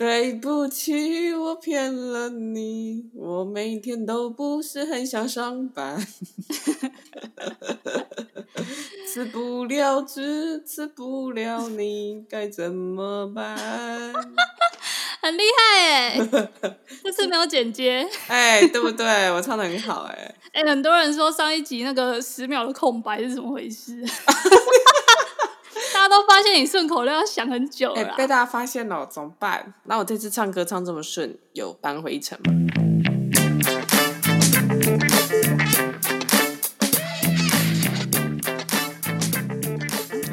对不起，我骗了你，我每天都不是很想上班，吃不了职，辞不了你，该怎么办？很厉害哎，这次没有剪接，哎，对不对？我唱的很好哎，哎，很多人说上一集那个十秒的空白是怎么回事？大家都发现你顺口溜要想很久了，被大家发现了，怎么办？那我这次唱歌唱这么顺，有扳回一城吗？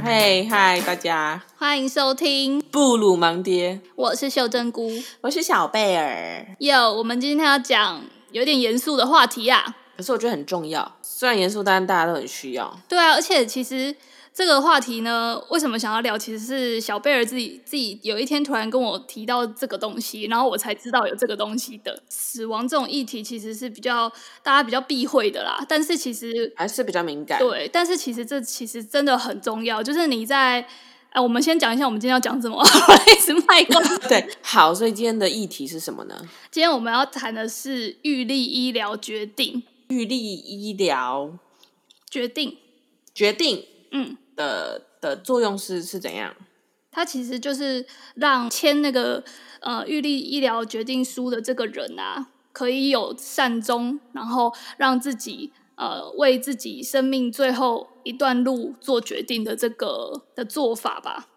嘿，嗨，大家欢迎收听布鲁盲爹，我是秀珍菇，我是小贝儿。哟，我们今天要讲有点严肃的话题啊，可是我觉得很重要，虽然严肃，但大家都很需要。对啊，而且其实。这个话题呢，为什么想要聊？其实是小贝儿自己自己有一天突然跟我提到这个东西，然后我才知道有这个东西的。死亡这种议题其实是比较大家比较避讳的啦，但是其实还是比较敏感。对，但是其实这其实真的很重要。就是你在，哎，我们先讲一下我们今天要讲什么，一直卖关子。对，好，所以今天的议题是什么呢？今天我们要谈的是预立医疗决定。预立医疗决定，决定，嗯。的的作用是是怎样？它其实就是让签那个呃预立医疗决定书的这个人啊，可以有善终，然后让自己呃为自己生命最后一段路做决定的这个的做法吧。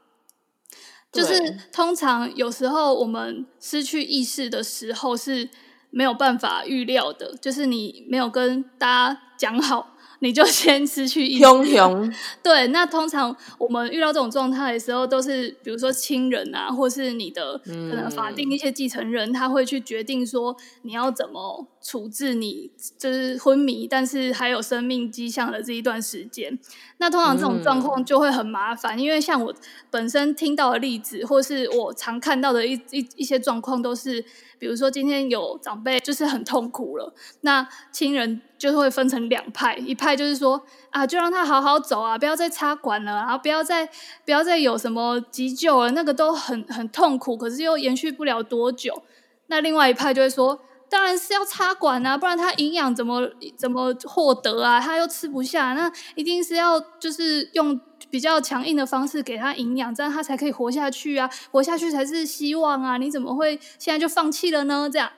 就是通常有时候我们失去意识的时候是没有办法预料的，就是你没有跟大家讲好。你就先失去意识。熊熊 对，那通常我们遇到这种状态的时候，都是比如说亲人啊，或是你的可能法定一些继承人，他会去决定说你要怎么处置你，就是昏迷但是还有生命迹象的这一段时间。那通常这种状况就会很麻烦，因为像我本身听到的例子，或是我常看到的一一一些状况，都是比如说今天有长辈就是很痛苦了，那亲人。就是会分成两派，一派就是说啊，就让他好好走啊，不要再插管了，然后不要再不要再有什么急救了，那个都很很痛苦，可是又延续不了多久。那另外一派就会说，当然是要插管啊，不然他营养怎么怎么获得啊？他又吃不下，那一定是要就是用比较强硬的方式给他营养，这样他才可以活下去啊，活下去才是希望啊！你怎么会现在就放弃了呢？这样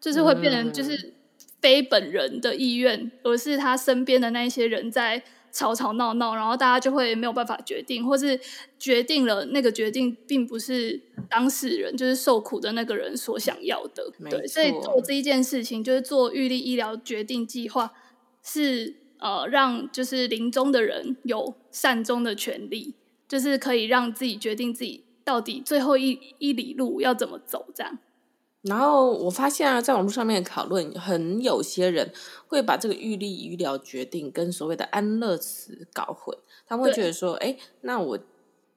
就是会变成就是。嗯非本人的意愿，而是他身边的那一些人在吵吵闹闹，然后大家就会没有办法决定，或是决定了那个决定并不是当事人，就是受苦的那个人所想要的。对，所以做这一件事情，就是做预立医疗决定计划，是呃让就是临终的人有善终的权利，就是可以让自己决定自己到底最后一一里路要怎么走，这样。然后我发现啊，在网络上面讨论，很有些人会把这个预立医疗决定跟所谓的安乐死搞混。他们会觉得说，哎，那我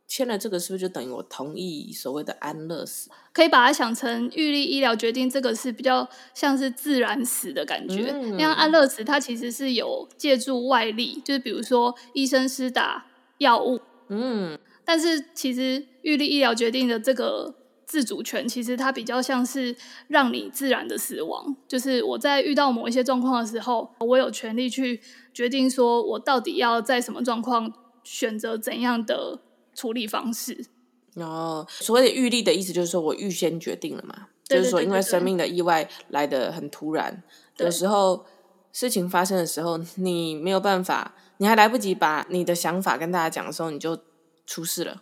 签了这个，是不是就等于我同意所谓的安乐死？可以把它想成预立医疗决定，这个是比较像是自然死的感觉。嗯、像安乐死，它其实是有借助外力，就是比如说医生施打药物。嗯，但是其实预立医疗决定的这个。自主权其实它比较像是让你自然的死亡，就是我在遇到某一些状况的时候，我有权利去决定说我到底要在什么状况选择怎样的处理方式。哦，所谓的预立的意思就是说我预先决定了嘛，对对对对对，就是说因为生命的意外来的很突然，有时候事情发生的时候，你没有办法，你还来不及把你的想法跟大家讲的时候，你就出事了。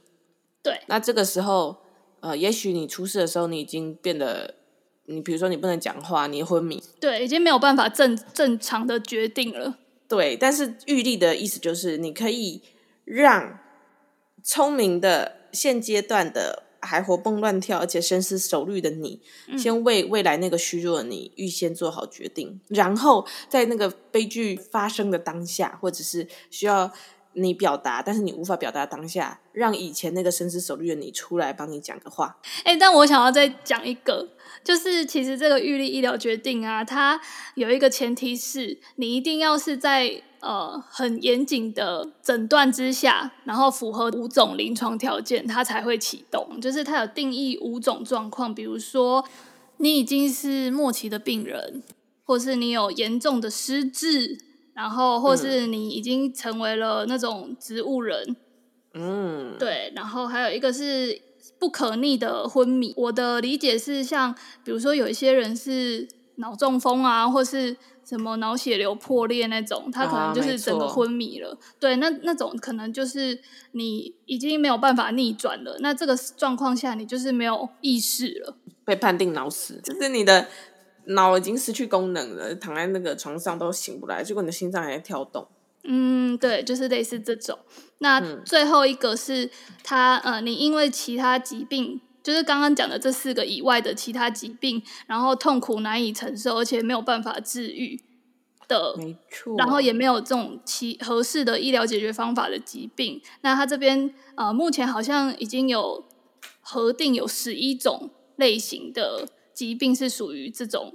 对，那这个时候。呃，也许你出事的时候，你已经变得，你比如说你不能讲话，你昏迷，对，已经没有办法正正常的决定了。对，但是预立的意思就是，你可以让聪明的现阶段的还活蹦乱跳而且深思熟虑的你，嗯，先为未来那个虚弱的你预先做好决定，然后在那个悲剧发生的当下，或者是需要。你表达，但是你无法表达当下，让以前那个深思熟虑的你出来帮你讲个话。哎、但我想要再讲一个，就是其实这个预立医疗决定啊，它有一个前提是你一定要是在呃很严谨的诊断之下，然后符合五种临床条件，它才会启动。就是它有定义五种状况，比如说你已经是末期的病人，或是你有严重的失智，然后或是你已经成为了那种植物人。嗯，对，然后还有一个是。不可逆的昏迷，我的理解是像，比如说有一些人是脑中风啊，或是什么脑血流破裂那种，他可能就是整个昏迷了。啊、对，那那种可能就是你已经没有办法逆转了。那这个状况下，你就是没有意识了，被判定脑死，就是你的脑已经失去功能了，躺在那个床上都醒不来，结果你的心脏还在跳动。嗯，对，就是类似这种。那最后一个是他，呃，你因为其他疾病，就是刚刚讲的这四个以外的其他疾病，然后痛苦难以承受，而且没有办法治愈的，没错。然后也没有这种其合适的医疗解决方法的疾病。那他这边，呃，目前好像已经有核定有十一种类型的疾病是属于这种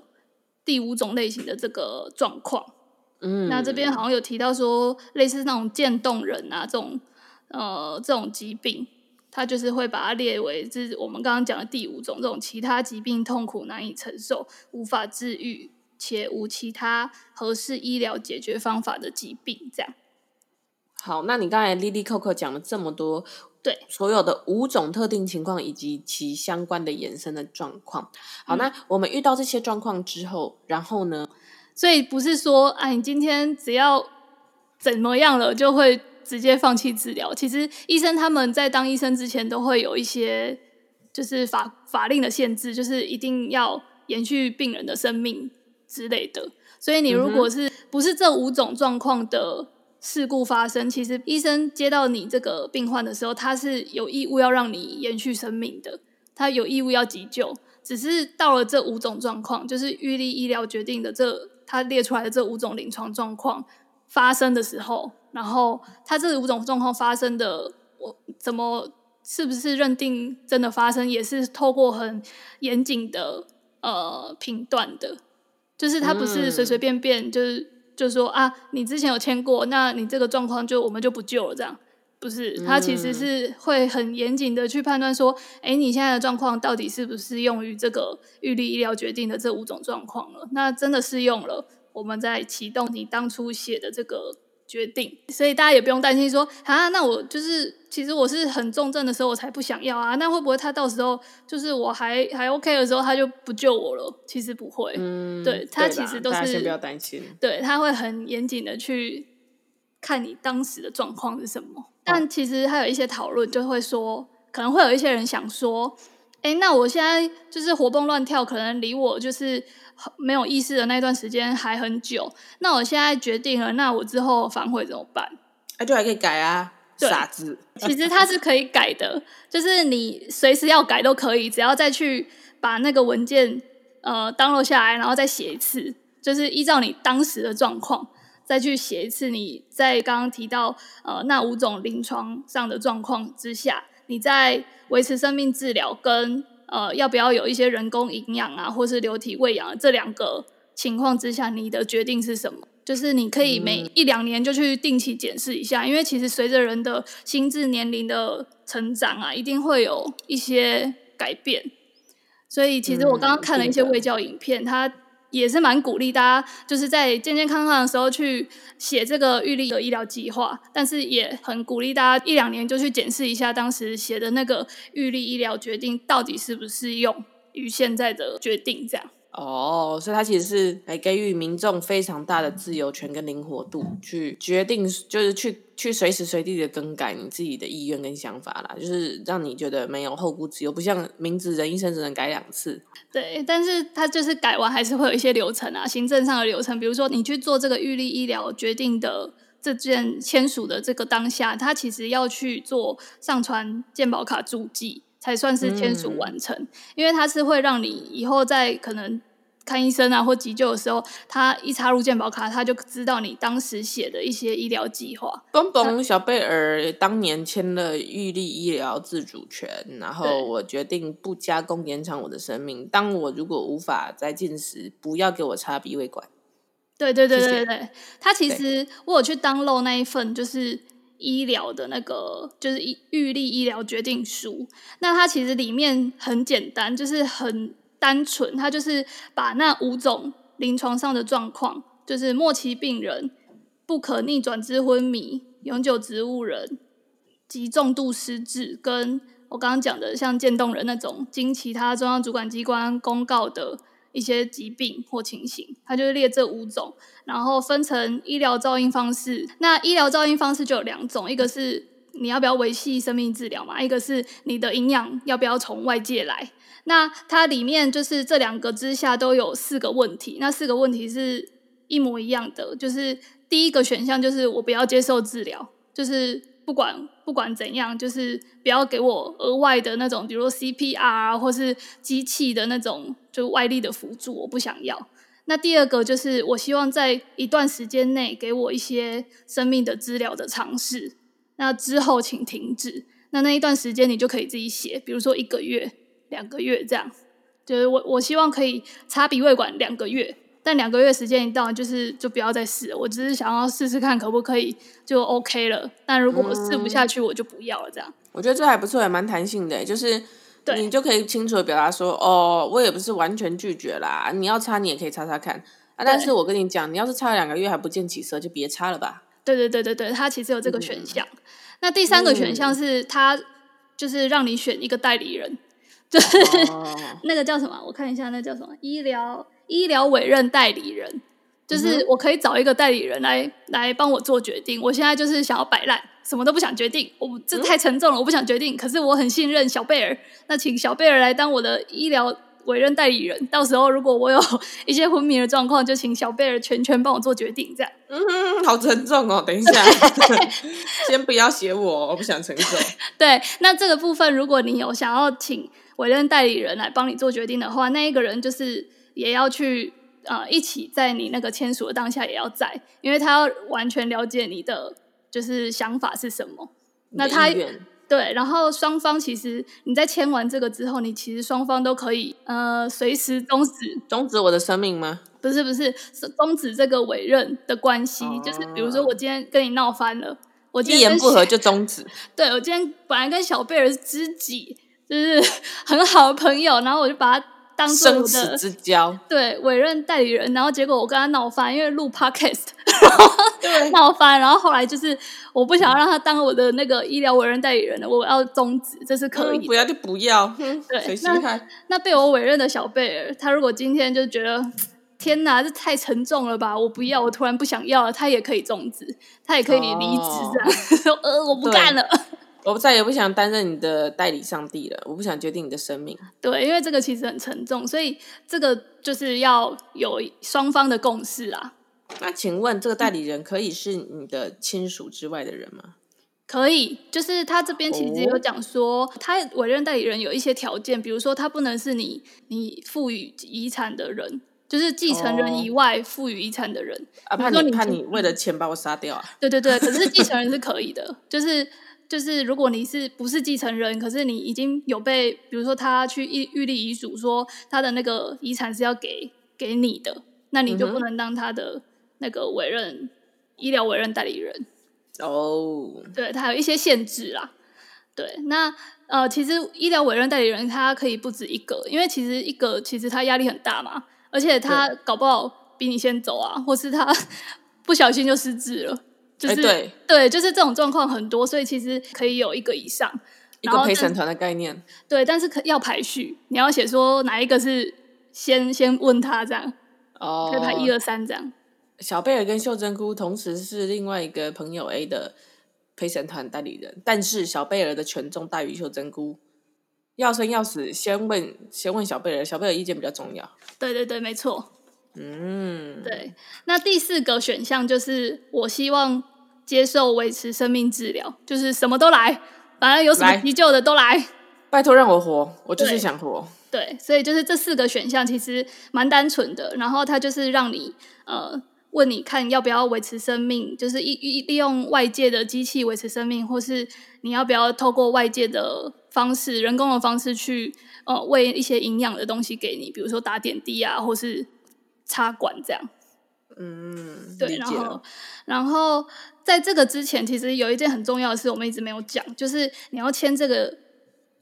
第五种类型的这个状况。嗯，那这边好像有提到说，类似那种渐冻人啊，这种呃这种疾病，它就是会把它列为是我们刚刚讲的第五种，这种其他疾病痛苦难以承受、无法治愈且无其他合适医疗解决方法的疾病。这样。好，那你刚才 Lily Coco 讲了这么多，对所有的五种特定情况以及其相关的延伸的状况。好，嗯、那我们遇到这些状况之后，然后呢？所以不是说，哎，你今天只要怎么样了，就会直接放弃治疗。其实医生他们在当医生之前，都会有一些就是法法令的限制，就是一定要延续病人的生命之类的。所以你如果是不是这五种状况的事故发生，其实医生接到你这个病患的时候，他是有义务要让你延续生命的，他有义务要急救。只是到了这五种状况，就是预立医疗决定的这。他列出来的这五种临床状况发生的时候，然后他这五种状况发生的，我怎么是不是认定真的发生，也是透过很严谨的呃评断的，就是他不是随随便便就是就说啊，你之前有签过，那你这个状况就我们就不救了这样，不是，他其实是会很严谨的去判断说，哎，你现在的状况到底是不是用于这个预立医疗决定的这五种状况了？那真的适用了。我们在启动你当初写的这个决定，所以大家也不用担心说啊，那我就是其实我是很重症的时候我才不想要啊，那会不会他到时候就是我还还 OK 的时候他就不救我了？其实不会，嗯，对，他其实都是先不要担心，对，他会很严谨的去看你当时的状况是什么。但其实还有一些讨论就会说，可能会有一些人想说，哎，那我现在就是活蹦乱跳，可能离我就是。没有意识的那段时间还很久，那我现在决定了，那我之后反悔怎么办？啊，就还可以改啊，傻子。其实它是可以改的，就是你随时要改都可以，只要再去把那个文件呃 download 下来，然后再写一次，就是依照你当时的状况再去写一次。你在刚刚提到呃那五种临床上的状况之下，你在维持生命治疗跟。呃，要不要有一些人工营养啊，或是流体喂养这两个情况之下，你的决定是什么？就是你可以每一两年就去定期检视一下，嗯、因为其实随着人的心智年龄的成长啊，一定会有一些改变。所以，其实我刚刚看了一些卫教影片，它、嗯。也是蛮鼓励大家，就是在健健康康的时候去写这个预立的医疗计划，但是也很鼓励大家一两年就去检视一下当时写的那个预立医疗决定到底是不是用于现在的决定，这样。哦，所以它其实是来给予民众非常大的自由权跟灵活度，去决定，就是去去随时随地的更改你自己的意愿跟想法啦，就是让你觉得没有后顾之忧，不像名字人一生只能改两次。对，但是它就是改完还是会有一些流程啊，行政上的流程，比如说你去做这个预立医疗决定的这件签署的这个当下，它其实要去做上传健保卡注记。才算是签署完成，嗯、因为它是会让你以后在可能看医生啊，或急救的时候，他一插入健保卡，他就知道你当时写的一些医疗计划。蹦蹦小贝尔当年签了预立医疗自主权，然后我决定不加工延长我的生命。当我如果无法再进食，不要给我插鼻胃管。对对对对对，他其实我有去 download 那一份就是医疗的那个就是预立医疗决定书，那它其实里面很简单，就是很。单纯，它就是把那五种临床上的状况，就是末期病人、不可逆转之昏迷、永久植物人、极重度失智，跟我刚刚讲的像渐冻人那种经其他中央主管机关公告的一些疾病或情形，他就是列这五种，然后分成医疗照应方式。那医疗照应方式就有两种，一个是你要不要维系生命治疗嘛，一个是你的营养要不要从外界来。那它里面就是这两个之下都有四个问题，那四个问题是一模一样的，就是第一个选项就是我不要接受治疗，就是不管不管怎样，就是不要给我额外的那种，比如说 CPR，或是机器的那种就外力的辅助，我不想要。那第二个就是我希望在一段时间内给我一些生命的治疗的尝试，那之后请停止。那那一段时间你就可以自己写，比如说一个月。两个月这样，就是我我希望可以插鼻胃管两个月，但两个月时间一到，就是就不要再试了。我只是想要试试看可不可以就 OK 了。但如果我试不下去，我就不要了。这样、嗯，我觉得这还不错，也蛮弹性的。就是你就可以清楚的表达说，哦，我也不是完全拒绝啦。你要擦，你也可以擦擦看啊。但是我跟你讲，你要是擦了两个月还不见起色，就别擦了吧。对对对对对，它其实有这个选项。嗯、那第三个选项是它就是让你选一个代理人。就是、oh. 那个叫什么？我看一下，那叫什么？医疗医疗委任代理人，就是我可以找一个代理人来、mm -hmm. 来帮我做决定。我现在就是想要摆烂，什么都不想决定。我这太沉重了，mm -hmm. 我不想决定。可是我很信任小贝尔，那请小贝尔来当我的医疗委任代理人。到时候如果我有一些昏迷的状况，就请小贝尔全权帮我做决定。这样，嗯哼，好沉重哦。等一下，先不要写我，我不想承受。对，那这个部分，如果你有想要请。委任代理人来帮你做决定的话，那一个人就是也要去呃一起在你那个签署的当下也要在，因为他要完全了解你的就是想法是什么。那他对，然后双方其实你在签完这个之后，你其实双方都可以呃随时终止终止我的生命吗？不是不是，是终止这个委任的关系，哦，就是比如说我今天跟你闹翻了，我今天一言不合就终止。对，我今天本来跟小贝尔是知己。就是 很好的朋友，然后我就把他当做我的生死之交，对，委任代理人。然后结果我跟他闹翻，因为录 podcast，然 后闹翻。然后后来就是我不想要让他当我的那个医疗委任代理人了，我要终止，这是可以、嗯。不要就不要，对。那那被我委任的小贝尔，他如果今天就觉得天哪，这太沉重了吧，我不要，我突然不想要了，他也可以终止，他也可以离职这样，呃我不干了。我再也不想担任你的代理上帝了，我不想决定你的生命。对，因为这个其实很沉重，所以这个就是要有双方的共识啊。那请问，这个代理人可以是你的亲属之外的人吗？可以，就是他这边其实有讲说，哦、他委任代理人有一些条件，比如说他不能是你你赋予遗产的人，就是继承人以外赋予遗产的人。啊，怕你怕你为了钱把我杀掉啊？对对对，可是继承人是可以的，就是。就是如果你是不是继承人，可是你已经有被，比如说他去预预立遗嘱，说他的那个遗产是要给给你的，那你就不能当他的那个委任、嗯、医疗委任代理人。哦，对，他有一些限制啦。对，那呃，其实医疗委任代理人他可以不止一个，因为其实一个其实他压力很大嘛，而且他搞不好比你先走啊，或是他 不小心就失智了。就是、欸、对对，就是这种状况很多，所以其实可以有一个以上一个陪审团的概念。对，但是可要排序，你要写说哪一个是先先问他这样哦，可以排一二三这样。小贝尔跟秀珍菇同时是另外一个朋友 A 的陪审团代理人，但是小贝尔的权重大于秀珍菇，要生要死先问先问小贝尔，小贝尔意见比较重要。对对对，没错。嗯，对。那第四个选项就是我希望。接受维持生命治疗，就是什么都来，反正有什么急救的都来。拜托让我活，我就是想活。对，所以就是这四个选项其实蛮单纯的，然后它就是让你呃问你看要不要维持生命，就是一一利用外界的机器维持生命，或是你要不要透过外界的方式、人工的方式去呃喂一些营养的东西给你，比如说打点滴啊，或是插管这样。嗯，对，然后然后在这个之前，其实有一件很重要的事，我们一直没有讲，就是你要签这个。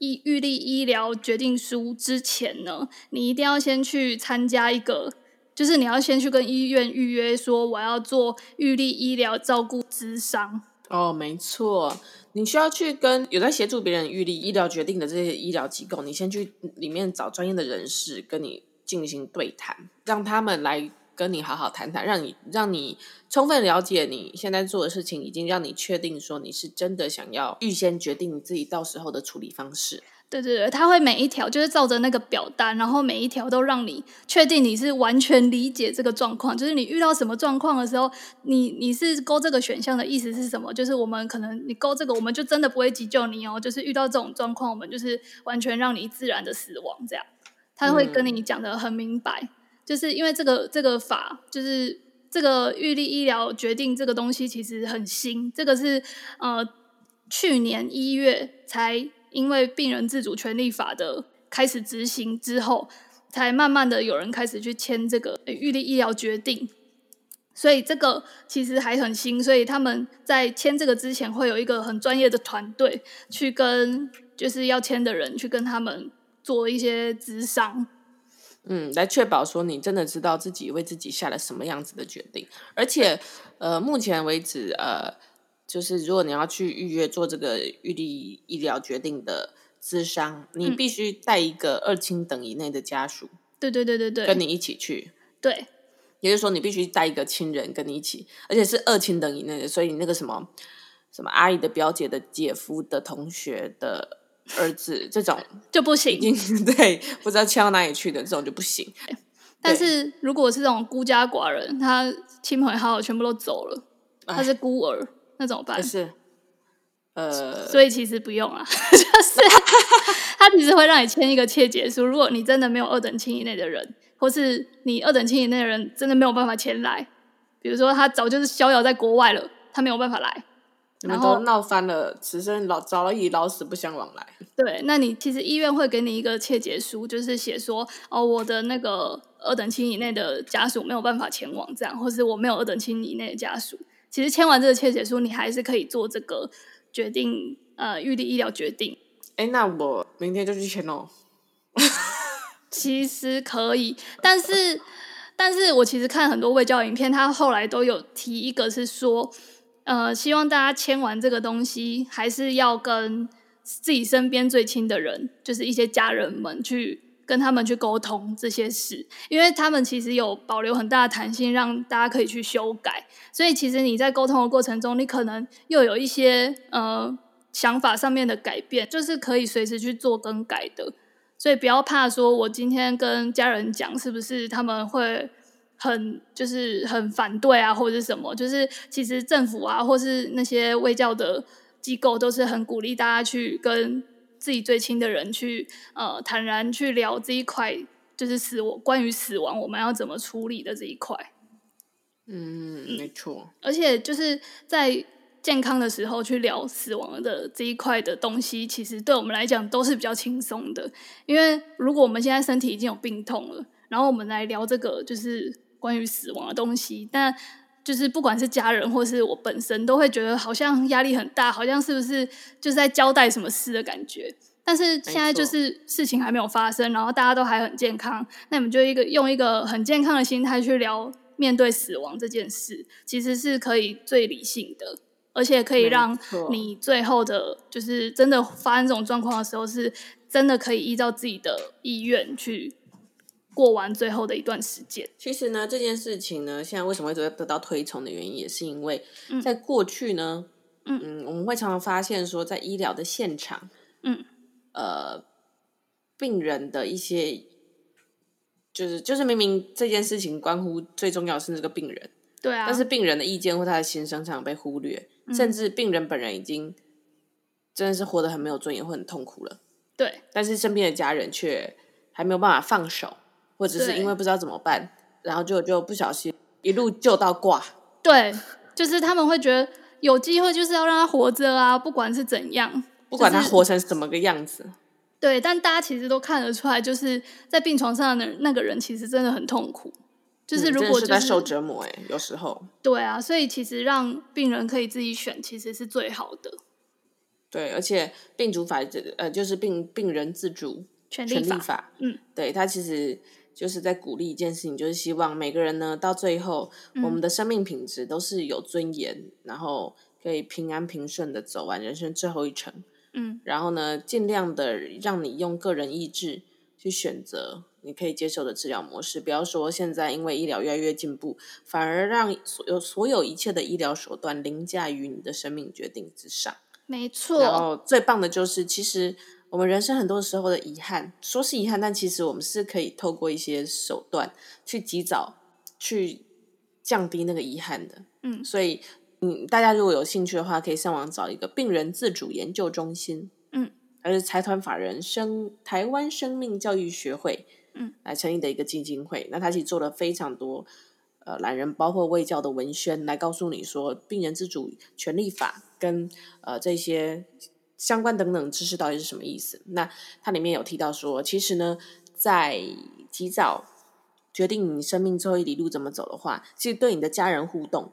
医预立医疗决定书之前呢，你一定要先去参加一个，就是你要先去跟医院预约，说我要做预立医疗照顾咨商。哦，没错，你需要去跟有在协助别人预立医疗决定的这些医疗机构，你先去里面找专业的人士跟你进行对谈，让他们来。跟你好好谈谈，让你让你充分了解你现在做的事情，已经让你确定说你是真的想要预先决定你自己到时候的处理方式。对对对，他会每一条就是照着那个表单，然后每一条都让你确定你是完全理解这个状况。就是你遇到什么状况的时候，你你是勾这个选项的意思是什么？就是我们可能你勾这个，我们就真的不会急救你哦。就是遇到这种状况，我们就是完全让你自然的死亡这样。他会跟你讲的很明白。嗯就是因为这个这个法，就是这个预立医疗决定这个东西其实很新，这个是呃去年一月才因为病人自主权利法的开始执行之后，才慢慢的有人开始去签这个预立医疗决定，所以这个其实还很新，所以他们在签这个之前会有一个很专业的团队去跟就是要签的人去跟他们做一些咨商。嗯，来确保说你真的知道自己为自己下了什么样子的决定，而且，呃，目前为止，呃，就是如果你要去预约做这个预立医疗决定的咨商，你必须带一个二亲等以内的家属，对对对对对，跟你一起去，对，也就是说你必须带一个亲人跟你一起，而且是二亲等以内的，所以你那个什么什么阿姨的表姐的姐夫的同学的。儿子这种 就不行，对，不知道迁到哪里去的这种就不行。但是如果是这种孤家寡人，他亲朋好友全部都走了，他是孤儿，那怎么办？是，呃，所以其实不用啊，就是 他其实会让你签一个切结书。如果你真的没有二等亲以内的人，或是你二等亲以内的人真的没有办法前来，比如说他早就是逍遥在国外了，他没有办法来。然后闹翻了，此生老早已老死不相往来。对，那你其实医院会给你一个切结书，就是写说哦，我的那个二等亲以内的家属没有办法前往，这样，或是我没有二等亲以内的家属。其实签完这个切结书，你还是可以做这个决定，呃，预立医疗决定。哎，那我明天就去签哦。其实可以，但是，但是我其实看很多卫教影片，他后来都有提一个是说。呃，希望大家签完这个东西，还是要跟自己身边最亲的人，就是一些家人们去跟他们去沟通这些事，因为他们其实有保留很大的弹性，让大家可以去修改。所以其实你在沟通的过程中，你可能又有一些呃想法上面的改变，就是可以随时去做更改的。所以不要怕说，我今天跟家人讲，是不是他们会。很就是很反对啊，或者是什么？就是其实政府啊，或是那些卫教的机构，都是很鼓励大家去跟自己最亲的人去呃坦然去聊这一块，就是死亡关于死亡我们要怎么处理的这一块。嗯，没错。而且就是在健康的时候去聊死亡的这一块的东西，其实对我们来讲都是比较轻松的。因为如果我们现在身体已经有病痛了，然后我们来聊这个，就是。关于死亡的东西，但就是不管是家人或是我本身，都会觉得好像压力很大，好像是不是就是在交代什么事的感觉。但是现在就是事情还没有发生，然后大家都还很健康，那你们就一个用一个很健康的心态去聊面对死亡这件事，其实是可以最理性的，而且可以让你最后的，就是真的发生这种状况的时候，是真的可以依照自己的意愿去。过完最后的一段时间，其实呢，这件事情呢，现在为什么会得得到推崇的原因，也是因为在过去呢，嗯。嗯，我们会常常发现说，在医疗的现场，嗯，呃，病人的一些，就是就是明明这件事情关乎最重要的是这个病人，对啊，但是病人的意见或他的心声常常被忽略，嗯，甚至病人本人已经真的是活得很没有尊严或很痛苦了，对，但是身边的家人却。还没有办法放手，或者是因为不知道怎么办，然后就就不小心一路救到挂。对，就是他们会觉得有机会就是要让他活着啊，不管是怎样，不管他活成什么个样子。就是、对，但大家其实都看得出来，就是在病床上的那个人其实真的很痛苦。就是如果、就是在受折磨哎，有时候。对啊，所以其实让病人可以自己选，其实是最好的。对，而且病主法这个呃，就是病病人自主权利法，法嗯，对他其实就是在鼓励一件事情，就是希望每个人呢，到最后，嗯、我们的生命品质都是有尊严，然后可以平安平顺的走完人生最后一程。嗯，然后呢，尽量的让你用个人意志去选择。你可以接受的治疗模式，不要说现在因为医疗越来越进步，反而让所有所有一切的医疗手段凌驾于你的生命决定之上。没错。然后最棒的就是，其实我们人生很多时候的遗憾，说是遗憾，但其实我们是可以透过一些手段去及早去降低那个遗憾的。嗯，所以嗯，大家如果有兴趣的话，可以上网找一个病人自主研究中心。嗯，还是财团法人生台湾生命教育学会。嗯，来成立的一个基金会，那他其实做了非常多，呃，懒人包括卫教的文宣，来告诉你说，病人自主权利法跟呃这些相关等等知识到底是什么意思。那它里面有提到说，其实呢，在提早决定你生命最后一里路怎么走的话，其实对你的家人互动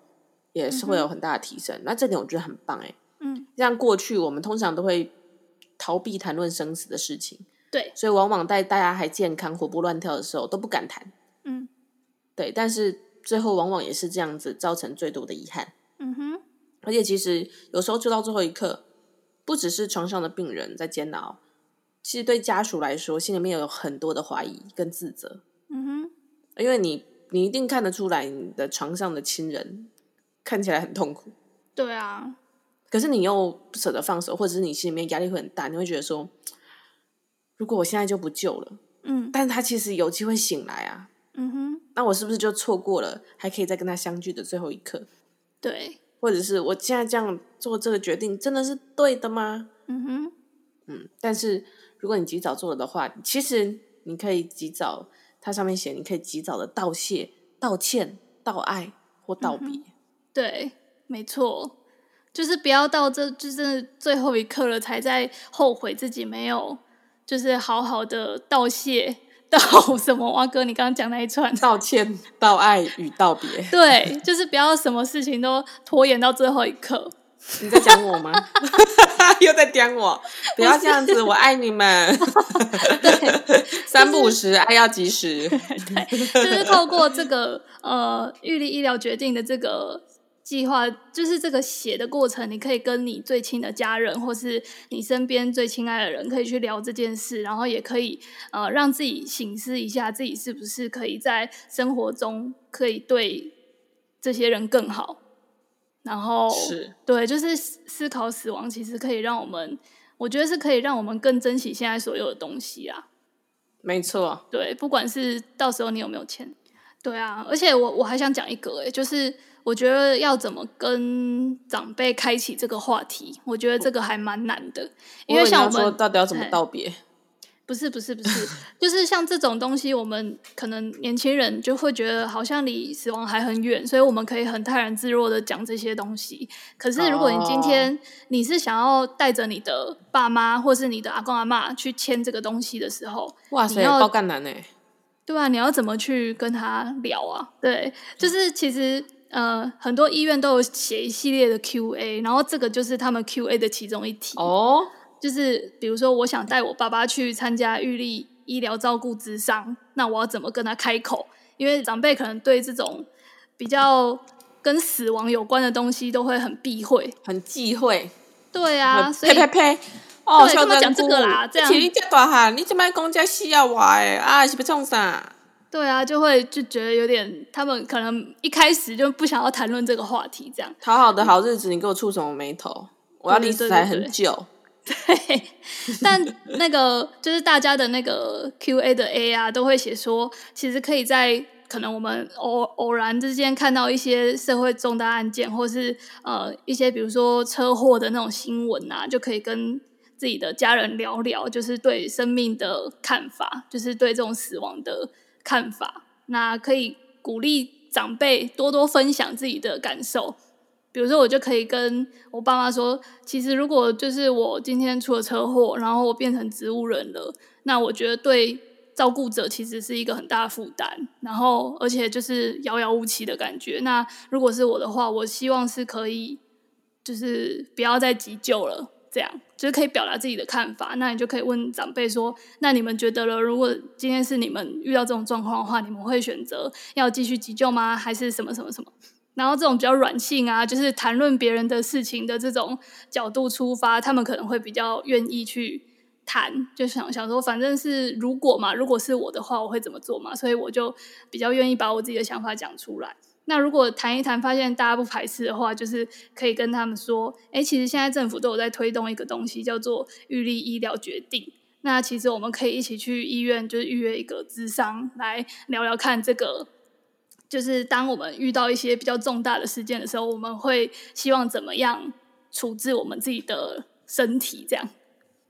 也是会有很大的提升。嗯、那这点我觉得很棒哎，嗯，像过去我们通常都会逃避谈论生死的事情。对，所以往往在大家还健康、活蹦乱跳的时候都不敢谈。嗯，对，但是最后往往也是这样子，造成最多的遗憾。嗯哼，而且其实有时候就到最后一刻，不只是床上的病人在煎熬，其实对家属来说，心里面有很多的怀疑跟自责。嗯哼，因为你你一定看得出来，你的床上的亲人看起来很痛苦。对啊，可是你又不舍得放手，或者是你心里面压力会很大，你会觉得说。如果我现在就不救了，嗯，但他其实有机会醒来啊，嗯哼，那我是不是就错过了还可以再跟他相聚的最后一刻？对，或者是我现在这样做这个决定真的是对的吗？嗯哼，嗯，但是如果你及早做了的话，其实你可以及早，它上面写你可以及早的道谢、道歉、道爱或道别。嗯，对，没错，就是不要到这就是最后一刻了才在后悔自己没有。就是好好的道谢，道什么？蛙哥，你刚刚讲那一串，道歉、道爱与道别。对，就是不要什么事情都拖延到最后一刻。你在讲我吗？又在讲我？不要这样子，我爱你们。对三不五时，爱要及时。对，就是透过这个呃，玉立医疗决定的这个。计划就是这个写的过程，你可以跟你最亲的家人，或是你身边最亲爱的人，可以去聊这件事，然后也可以呃让自己醒思一下，自己是不是可以在生活中可以对这些人更好。然后是对，就是思考死亡，其实可以让我们，我觉得是可以让我们更珍惜现在所有的东西啊。没错，对，不管是到时候你有没有钱，对啊，而且我我还想讲一个、欸，诶，就是。我觉得要怎么跟长辈开启这个话题，我觉得这个还蛮难的，因为像我们说到底要怎么道别？不是不是不是，就是像这种东西，我们可能年轻人就会觉得好像离死亡还很远，所以我们可以很泰然自若的讲这些东西。可是如果你今天你是想要带着你的爸妈或是你的阿公阿妈去签这个东西的时候，哇塞，爆干难欸！对啊，你要怎么去跟他聊啊？对，就是其实。呃，很多医院都有写一系列的 Q&A，然后这个就是他们 Q&A 的其中一题哦。就是比如说，我想带我爸爸去参加玉立医疗照顾之商，那我要怎么跟他开口？因为长辈可能对这种比较跟死亡有关的东西都会很避讳、很忌讳。对啊，呸呸呸！哦，他们讲这个啦，这样。你这大汉，你怎么讲这死啊我诶？啊，是不创啥？对啊，就会就觉得有点，他们可能一开始就不想要谈论这个话题，这样。讨好的好日子，你给我触什么眉头？我要离死还很久。对，对，但那个就是大家的那个 Q&A 的 A 啊，都会写说，其实可以在可能我们偶偶然之间看到一些社会重大案件，或是呃一些比如说车祸的那种新闻啊，就可以跟自己的家人聊聊，就是对生命的看法，就是对这种死亡的看法。那可以鼓励长辈多多分享自己的感受。比如说，我就可以跟我爸妈说，其实如果就是我今天出了车祸，然后我变成植物人了，那我觉得对照顾者其实是一个很大的负担，然后而且就是遥遥无期的感觉。那如果是我的话，我希望是可以，就是不要再急救了，这样就是可以表达自己的看法。那你就可以问长辈说，那你们觉得了，如果今天是你们遇到这种状况的话，你们会选择要继续急救吗？还是什么什么什么？然后这种比较软性啊，就是谈论别人的事情的这种角度出发，他们可能会比较愿意去谈，就想想说，反正是如果嘛，如果是我的话，我会怎么做嘛？所以我就比较愿意把我自己的想法讲出来。那如果谈一谈，发现大家不排斥的话，就是可以跟他们说，哎，其实现在政府都有在推动一个东西，叫做预立医疗决定。那其实我们可以一起去医院，就是预约一个咨商，来聊聊看这个。就是当我们遇到一些比较重大的事件的时候，我们会希望怎么样处置我们自己的身体？这样，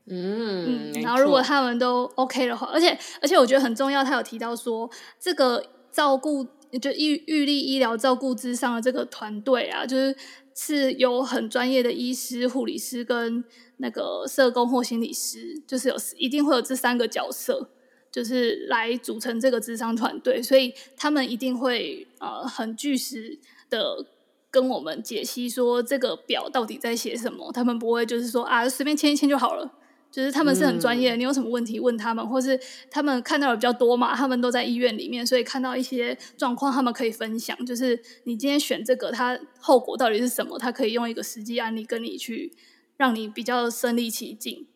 嗯，嗯，然后如果他们都 OK 的话，而且而且我觉得很重要，他有提到说，这个照顾就预预立医疗照顾之上的这个团队啊，就是是有很专业的医师、护理师跟那个社工或心理师，就是有一定会有这三个角色。就是来组成这个智商团队，所以他们一定会呃很据实的跟我们解析说这个表到底在写什么。他们不会就是说啊随便签一签就好了，就是他们是很专业的。你有什么问题问他们，或是他们看到的比较多嘛，他们都在医院里面，所以看到一些状况，他们可以分享。就是你今天选这个，它后果到底是什么？他可以用一个实际案例跟你去，让你比较身临其境。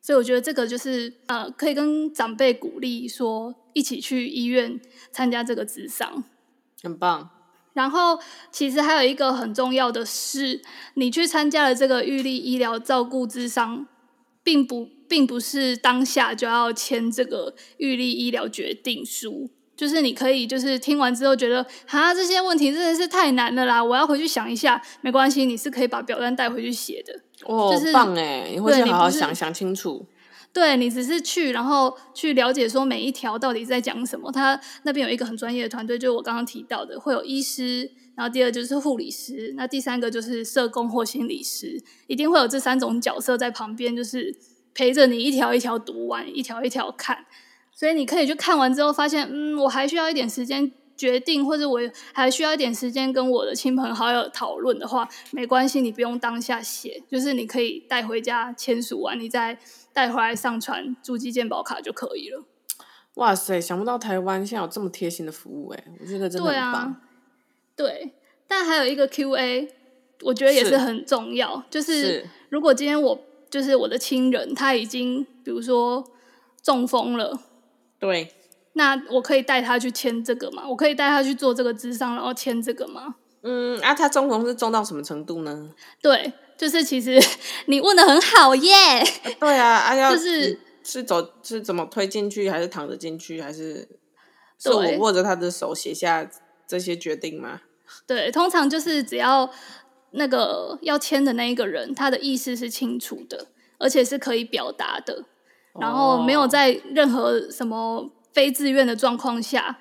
所以我觉得这个就是呃，可以跟长辈鼓励说，一起去医院参加这个智商，很棒。然后其实还有一个很重要的是，你去参加了这个预立医疗照顾智商，并不并不是当下就要签这个预立医疗决定书。就是你可以，就是听完之后觉得，啊，这些问题真的是太难了啦，我要回去想一下。没关系，你是可以把表单带回去写的。哦，就是棒哎，你会去好好想想清楚。对，你只是去，然后去了解说每一条到底在讲什么。他那边有一个很专业的团队，就是我刚刚提到的，会有医师，然后第二就是护理师，那第三个就是社工或心理师，一定会有这三种角色在旁边，就是陪着你一条一条读完，一条一条看。所以你可以去看完之后，发现，嗯，我还需要一点时间决定，或者我还需要一点时间跟我的亲朋好友讨论的话，没关系，你不用当下写，就是你可以带回家签署完，你再带回来上传足迹健保卡就可以了。哇塞，想不到台湾现在有这么贴心的服务，哎，我觉得真的很棒。对啊，对，但还有一个 QA，我觉得也是很重要，是就是如果今天我就是我的亲人，他已经比如说中风了。对，那我可以带他去签这个吗？我可以带他去做这个智商，然后签这个吗？嗯，啊，他中风是中到什么程度呢？对，就是其实 你问的很好耶。啊对啊，啊要就是是走是怎么推进去，还是躺着进去，还是是我握着他的手写下这些决定吗？对，通常就是只要那个要签的那一个人，他的意思是清楚的，而且是可以表达的。然后没有在任何什么非自愿的状况下，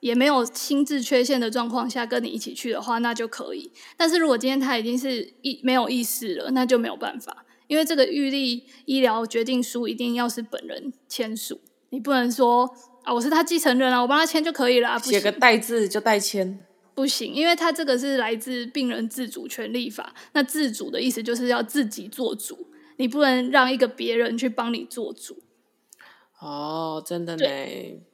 也没有心智缺陷的状况下跟你一起去的话，那就可以。但是如果今天他已经是意没有意识了，那就没有办法，因为这个预立医疗决定书一定要是本人签署，你不能说啊，我是他继承人啊，我帮他签就可以了，写个代字就代签，不行，因为它这个是来自病人自主权利法，那自主的意思就是要自己做主。你不能让一个别人去帮你做主。哦，真的呢。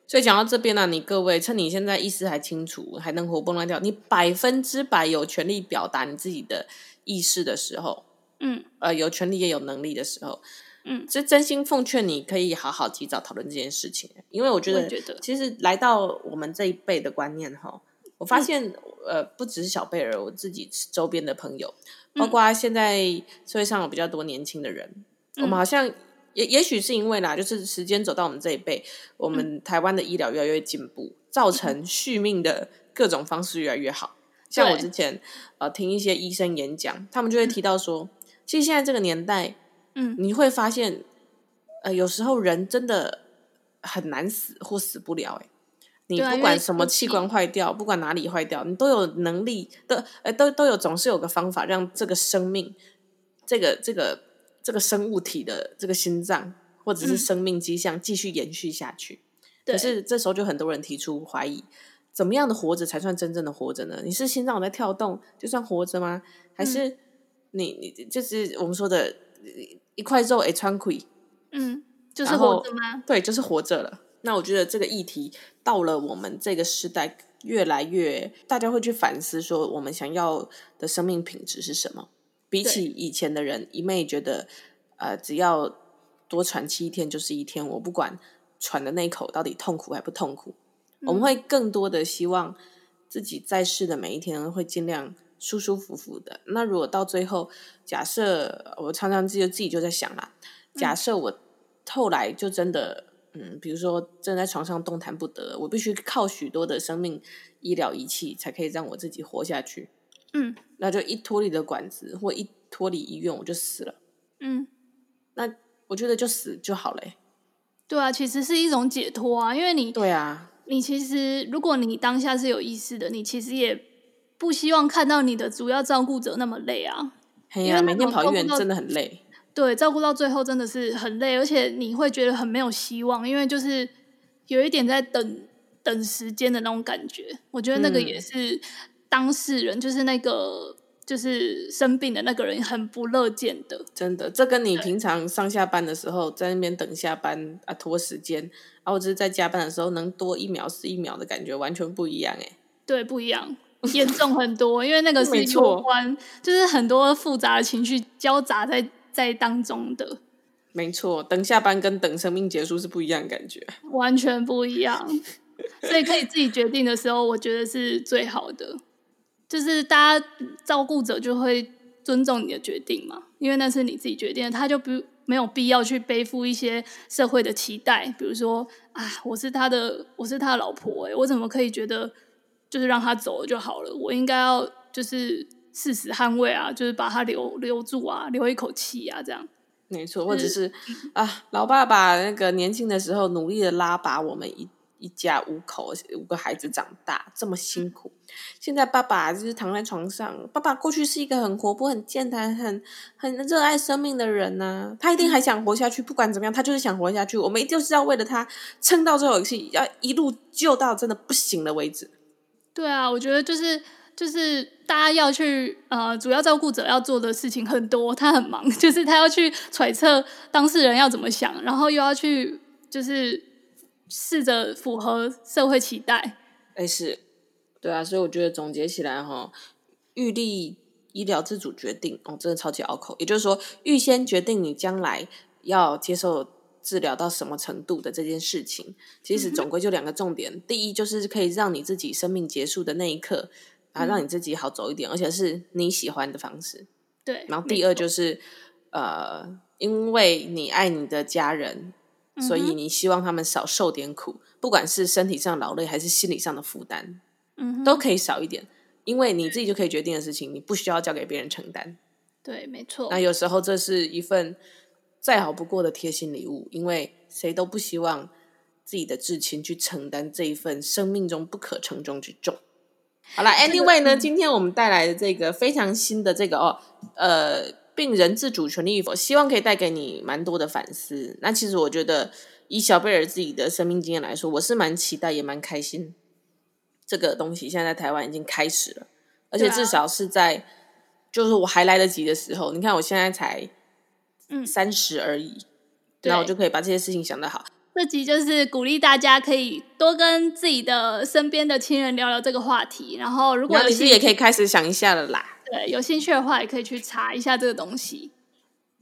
所以讲到这边呢、啊，你各位趁你现在意识还清楚，还能活蹦乱跳，你百分之百有权利表达你自己的意识的时候，嗯，呃，有权利也有能力的时候，嗯，这真心奉劝你可以好好及早讨论这件事情，因为我觉得，觉得其实来到我们这一辈的观念哈，我发现、嗯，呃，不只是小贝儿，我自己周边的朋友。包括现在社会上有比较多年轻的人，嗯、我们好像也也许是因为啦，就是时间走到我们这一辈，我们台湾的医疗越来越进步，造成续命的各种方式越来越好。像我之前呃听一些医生演讲，他们就会提到说，其实现在这个年代嗯，你会发现，呃，有时候人真的很难死或死不了，欸，你不管什么器官坏掉，不管哪里坏掉，你都有能力，都呃都都有总是有个方法让这个生命，这个这个这个生物体的这个心脏或者是生命迹象继续延续下去。嗯，可是这时候就很多人提出怀疑。怎么样的活着才算真正的活着呢？你是心脏在跳动就算活着吗？还是你你就是我们说的一块肉会喘气？嗯，就是活着吗？对，就是活着了。那我觉得这个议题到了我们这个时代，越来越大家会去反思，说我们想要的生命品质是什么？比起以前的人，一昧觉得呃，只要多喘气一天就是一天，我不管喘的那一口到底痛苦还不痛苦。我们会更多的希望自己在世的每一天会尽量舒舒服服的。那如果到最后，假设我常常自己自己就在想啦，假设我后来就真的，嗯，比如说正在床上动弹不得，我必须靠许多的生命医疗仪器才可以让我自己活下去。嗯，那就一脱离了管子或一脱离医院，我就死了。嗯，那我觉得就死就好了。对啊，其实是一种解脱啊，因为你对啊。你其实，如果你当下是有意识的，你其实也不希望看到你的主要照顾者那么累啊。哎呀，每天跑医院真的很累。对，照顾到最后真的是很累，而且你会觉得很没有希望，因为就是有一点在等等时间的那种感觉。我觉得那个也是当事人，嗯、就是那个就是生病的那个人很不乐见的。真的，这跟你平常上下班的时候在那边等下班啊拖时间。或者是在加班的时候能多一秒是一秒的感觉完全不一样哎，对，不一样，严重很多，因为那个 是有关，就是很多复杂的情绪交杂在在当中的。没错，等下班跟等生命结束是不一样的感觉，完全不一样。所以可以自己决定的时候，我觉得是最好的，就是大家照顾者就会尊重你的决定嘛，因为那是你自己决定的，他就不。没有必要去背负一些社会的期待，比如说啊，我是他的，我是他的老婆，哎，我怎么可以觉得就是让他走了就好了？我应该要就是誓死捍卫啊，就是把他留留住啊，留一口气啊，这样。没错，或者是、嗯、啊，老爸爸那个年轻的时候努力的拉拔我们一。一家五口五个孩子长大这么辛苦，现在爸爸就是躺在床上。爸爸过去是一个很活泼、很健谈、很很热爱生命的人呐、啊，他一定还想活下去。不管怎么样，他就是想活下去。我们一定是要为了他撑到最后一气，要一路救到真的不行了为止。对啊，我觉得就是就是大家要去呃，主要照顾者要做的事情很多，他很忙，就是他要去揣测当事人要怎么想，然后又要去就是。试着符合社会期待，哎，是，对啊，所以我觉得总结起来哈，预立医疗自主决定哦，真的超级拗口。也就是说，预先决定你将来要接受治疗到什么程度的这件事情，其实总归就两个重点。嗯、第一，就是可以让你自己生命结束的那一刻啊，让你自己好走一点，嗯、而且是你喜欢的方式。对。然后第二就是呃，因为你爱你的家人。所以你希望他们少受点苦，不管是身体上劳累还是心理上的负担，嗯，都可以少一点，因为你自己就可以决定的事情，你不需要交给别人承担。对，没错。那有时候这是一份再好不过的贴心礼物，因为谁都不希望自己的至亲去承担这一份生命中不可承重之重。好了，Anyway 呢，今天我们带来的这个非常新的这个哦，呃。病人自主权利与否，希望可以带给你蛮多的反思。那其实我觉得，以小贝尔自己的生命经验来说，我是蛮期待也蛮开心。这个东西现在在台湾已经开始了，而且至少是在就是我还来得及的时候。你看我现在才嗯三十而已，那我就可以把这些事情想得好。这集就是鼓励大家可以多跟自己的身边的亲人聊聊这个话题。然后如果你自己也可以开始想一下了啦。对，有兴趣的话也可以去查一下这个东西。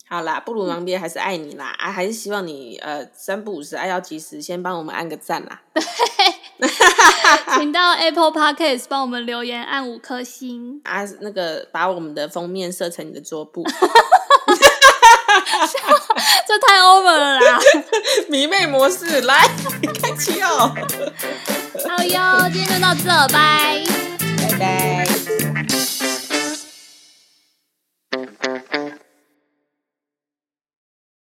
好啦，不如忙别还是爱你啦，嗯、啊，还是希望你呃三不五时爱要及时先帮我们按个赞啦。对，请到 Apple Podcast 帮我们留言按五颗星啊，那个把我们的封面设成你的桌布，这太 over 了啦！迷妹模式来 开启哦。好哟，今天就到这，拜拜拜。